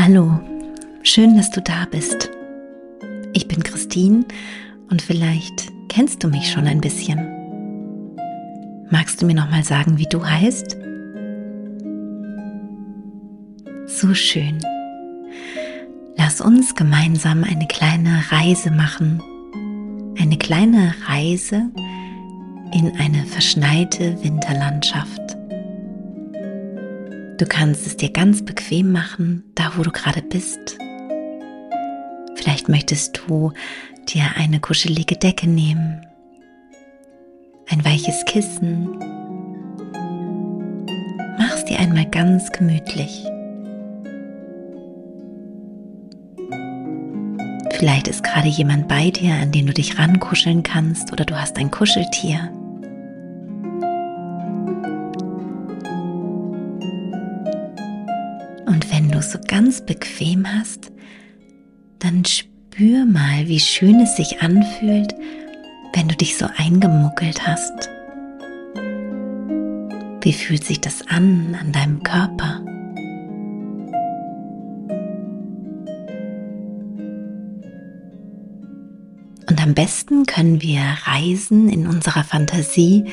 Hallo, schön, dass du da bist. Ich bin Christine und vielleicht kennst du mich schon ein bisschen. Magst du mir noch mal sagen, wie du heißt? So schön. Lass uns gemeinsam eine kleine Reise machen. Eine kleine Reise in eine verschneite Winterlandschaft. Du kannst es dir ganz bequem machen, da wo du gerade bist. Vielleicht möchtest du dir eine kuschelige Decke nehmen, ein weiches Kissen. Mach's dir einmal ganz gemütlich. Vielleicht ist gerade jemand bei dir, an den du dich rankuscheln kannst oder du hast ein Kuscheltier. Du es so ganz bequem hast, dann spür mal, wie schön es sich anfühlt, wenn du dich so eingemuckelt hast. Wie fühlt sich das an an deinem Körper? Und am besten können wir reisen in unserer Fantasie,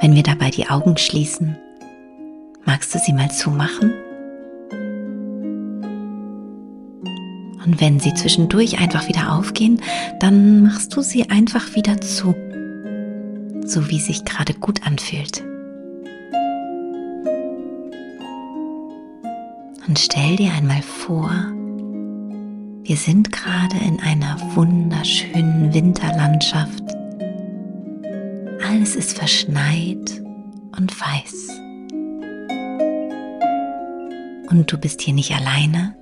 wenn wir dabei die Augen schließen. Magst du sie mal zumachen? Und wenn sie zwischendurch einfach wieder aufgehen, dann machst du sie einfach wieder zu, so wie sich gerade gut anfühlt. Und stell dir einmal vor, wir sind gerade in einer wunderschönen Winterlandschaft. Alles ist verschneit und weiß. Und du bist hier nicht alleine,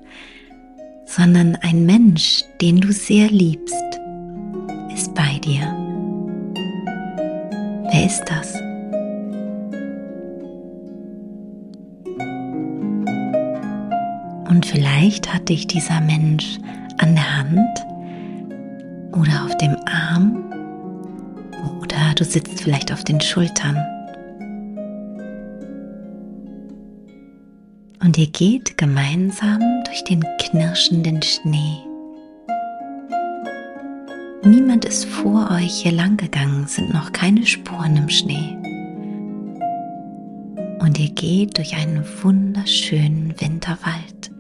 sondern ein Mensch, den du sehr liebst, ist bei dir. Wer ist das? Und vielleicht hat dich dieser Mensch an der Hand oder auf dem Arm oder du sitzt vielleicht auf den Schultern. Und ihr geht gemeinsam durch den knirschenden Schnee. Niemand ist vor euch hier lang gegangen, sind noch keine Spuren im Schnee. Und ihr geht durch einen wunderschönen Winterwald.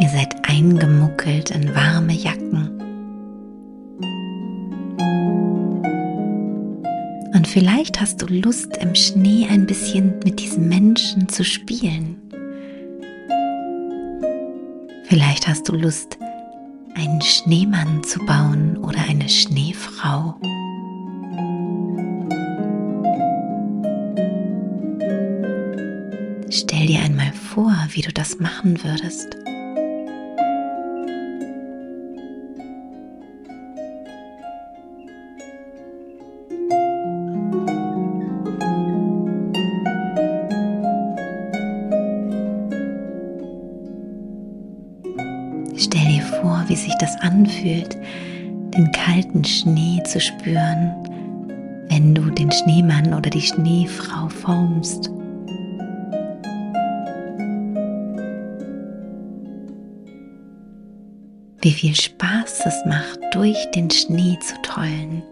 Ihr seid eingemuckelt in warme Jacken. Vielleicht hast du Lust, im Schnee ein bisschen mit diesen Menschen zu spielen. Vielleicht hast du Lust, einen Schneemann zu bauen oder eine Schneefrau. Stell dir einmal vor, wie du das machen würdest. Sich das anfühlt, den kalten Schnee zu spüren, wenn du den Schneemann oder die Schneefrau formst. Wie viel Spaß es macht, durch den Schnee zu tollen.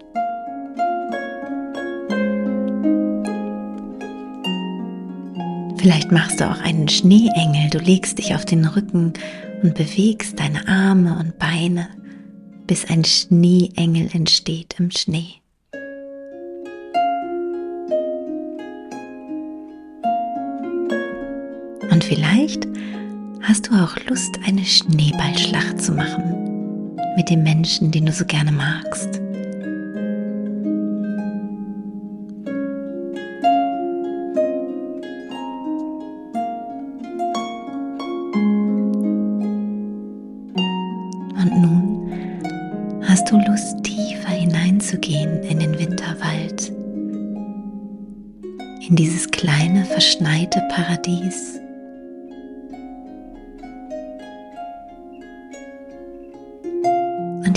Vielleicht machst du auch einen Schneeengel. Du legst dich auf den Rücken und bewegst deine Arme und Beine, bis ein Schneeengel entsteht im Schnee. Und vielleicht hast du auch Lust, eine Schneeballschlacht zu machen mit dem Menschen, den du so gerne magst.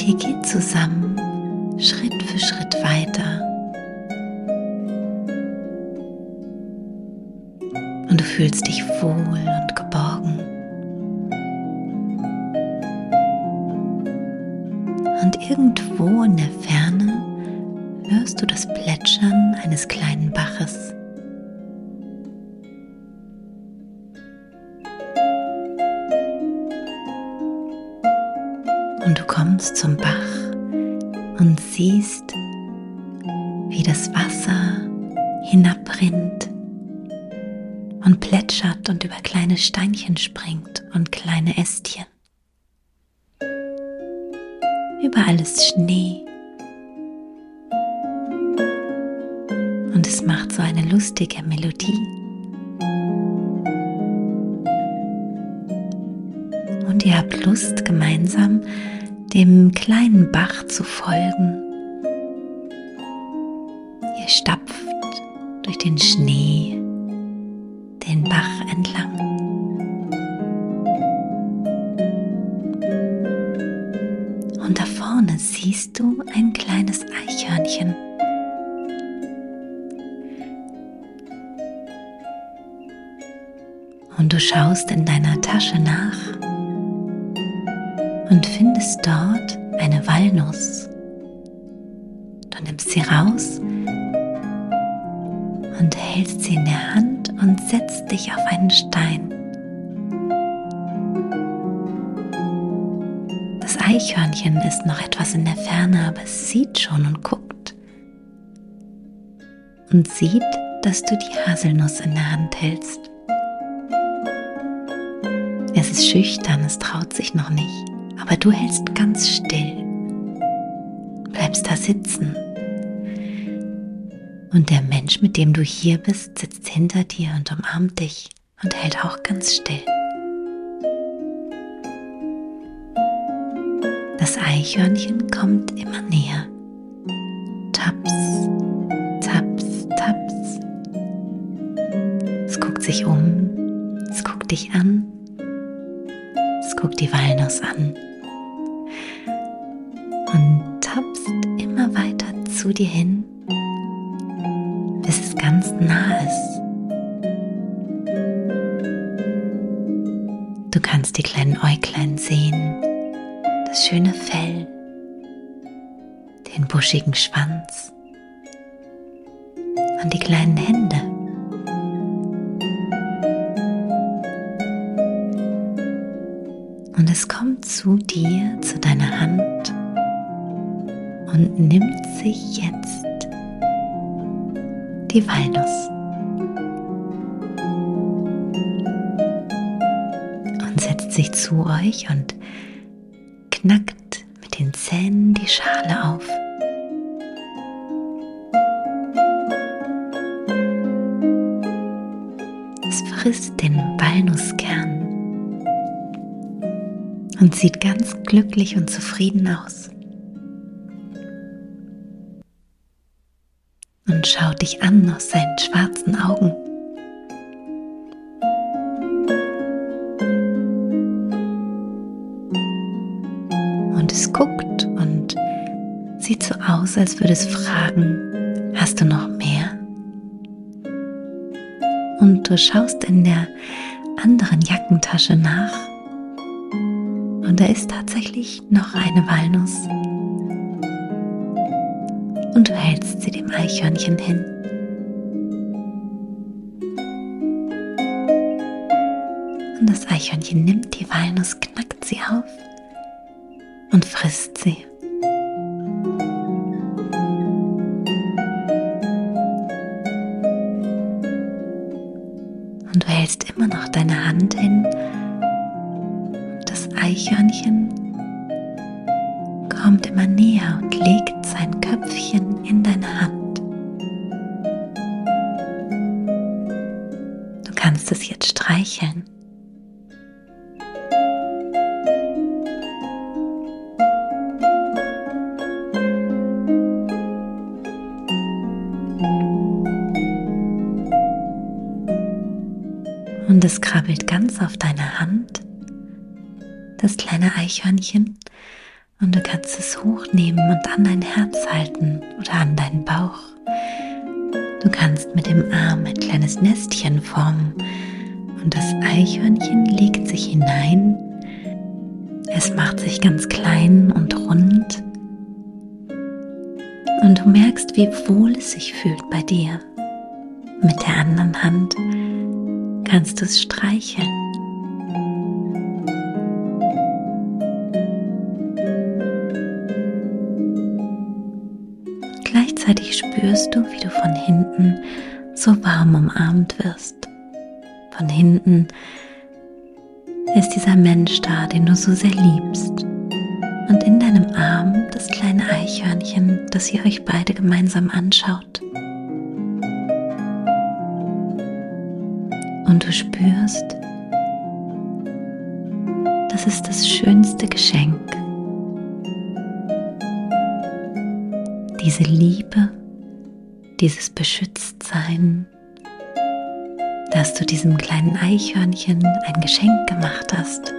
ihr geht zusammen Schritt für Schritt weiter. Und du fühlst dich wohl und geborgen. Und irgendwo in der Ferne hörst du das Plätschern eines kleinen Baches. Und du kommst zum Bach und siehst, wie das Wasser hinabrinnt und plätschert und über kleine Steinchen springt und kleine Ästchen. Überall ist Schnee. Und es macht so eine lustige Melodie. Und ihr habt Lust, gemeinsam dem kleinen Bach zu folgen. Ihr stapft durch den Schnee den Bach entlang. Und da vorne siehst du ein kleines Eichhörnchen. Und du schaust in deiner Tasche nach und findest dort eine Walnuss. Du nimmst sie raus und hältst sie in der Hand und setzt dich auf einen Stein. Das Eichhörnchen ist noch etwas in der Ferne, aber es sieht schon und guckt. Und sieht, dass du die Haselnuss in der Hand hältst. Es ist schüchtern, es traut sich noch nicht aber du hältst ganz still, bleibst da sitzen. Und der Mensch, mit dem du hier bist, sitzt hinter dir und umarmt dich und hält auch ganz still. Das Eichhörnchen kommt immer näher. Taps, taps, taps. Es guckt sich um, es guckt dich an, es guckt die Walnuss an. Zu dir hin, bis es ganz nah ist. Du kannst die kleinen Äuglein sehen, das schöne Fell, den buschigen Schwanz und die kleinen Hände. Und es kommt zu dir, zu deiner Hand und nimmt sich jetzt die Walnuss und setzt sich zu euch und knackt mit den Zähnen die Schale auf. Es frisst den Walnusskern und sieht ganz glücklich und zufrieden aus. Und schaut dich an aus seinen schwarzen Augen. Und es guckt und sieht so aus, als würde es fragen, hast du noch mehr? Und du schaust in der anderen Jackentasche nach und da ist tatsächlich noch eine Walnuss und du hältst sie dem Eichhörnchen hin. Und das Eichhörnchen nimmt die Walnuss, knackt sie auf und frisst sie. Und du hältst immer noch deine Hand hin. Das Eichhörnchen kommt immer näher und legt sein Köpfchen in deine Hand. Du kannst es jetzt streicheln. Und es krabbelt ganz auf deine Hand, das kleine Eichhörnchen, und du kannst es hochnehmen und an dein Herz halten oder an deinen Bauch. Du kannst mit dem Arm ein kleines Nestchen formen Und das Eichhörnchen legt sich hinein. Es macht sich ganz klein und rund. Und du merkst, wie wohl es sich fühlt bei dir. Mit der anderen Hand kannst du es streicheln. Gleichzeitig spürst du, wie du von hinten so warm umarmt wirst. Von hinten ist dieser Mensch da, den du so sehr liebst. Und in deinem Arm das kleine Eichhörnchen, das ihr euch beide gemeinsam anschaut. Und du spürst, das ist das schönste Geschenk. Diese Liebe, dieses Beschütztsein, dass du diesem kleinen Eichhörnchen ein Geschenk gemacht hast,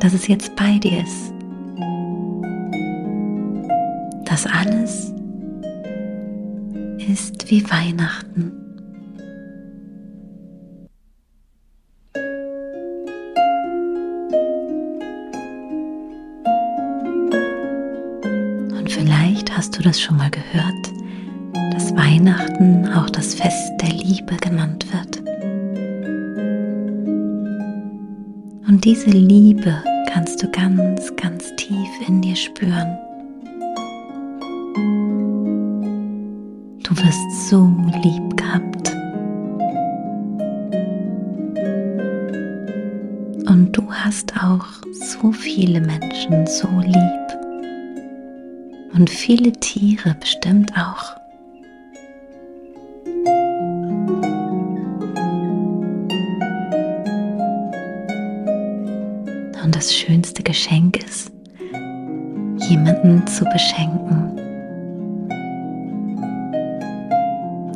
dass es jetzt bei dir ist. Das alles ist wie Weihnachten. Das schon mal gehört dass Weihnachten auch das Fest der Liebe genannt wird. Und diese Liebe kannst du ganz, ganz tief in dir spüren. Du wirst so lieb gehabt. Und du hast auch so viele Menschen so lieb. Und viele Tiere bestimmt auch. Und das schönste Geschenk ist, jemanden zu beschenken.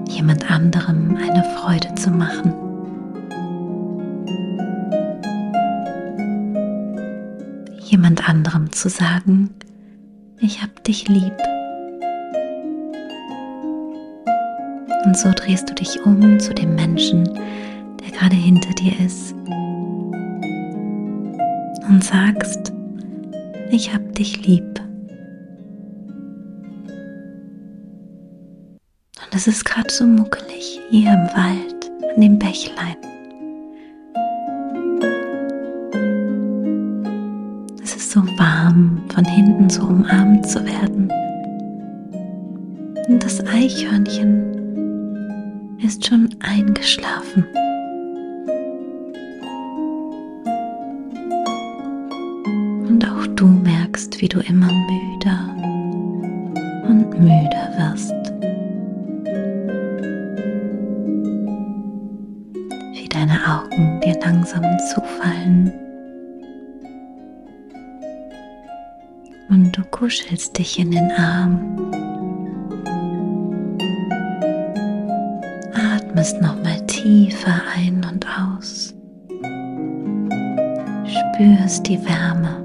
Jemand anderem eine Freude zu machen. Jemand anderem zu sagen, ich hab dich lieb. Und so drehst du dich um zu dem Menschen, der gerade hinter dir ist und sagst, ich hab dich lieb. Und es ist gerade so muckelig hier im Wald, an dem Bächlein. Es ist so warm, von hinten so umarmt zu werden. Und das Eichhörnchen ist schon eingeschlafen. du merkst, wie du immer müder Und du kuschelst dich in den Arm. Atmest nochmal tiefer ein und aus. Spürst die Wärme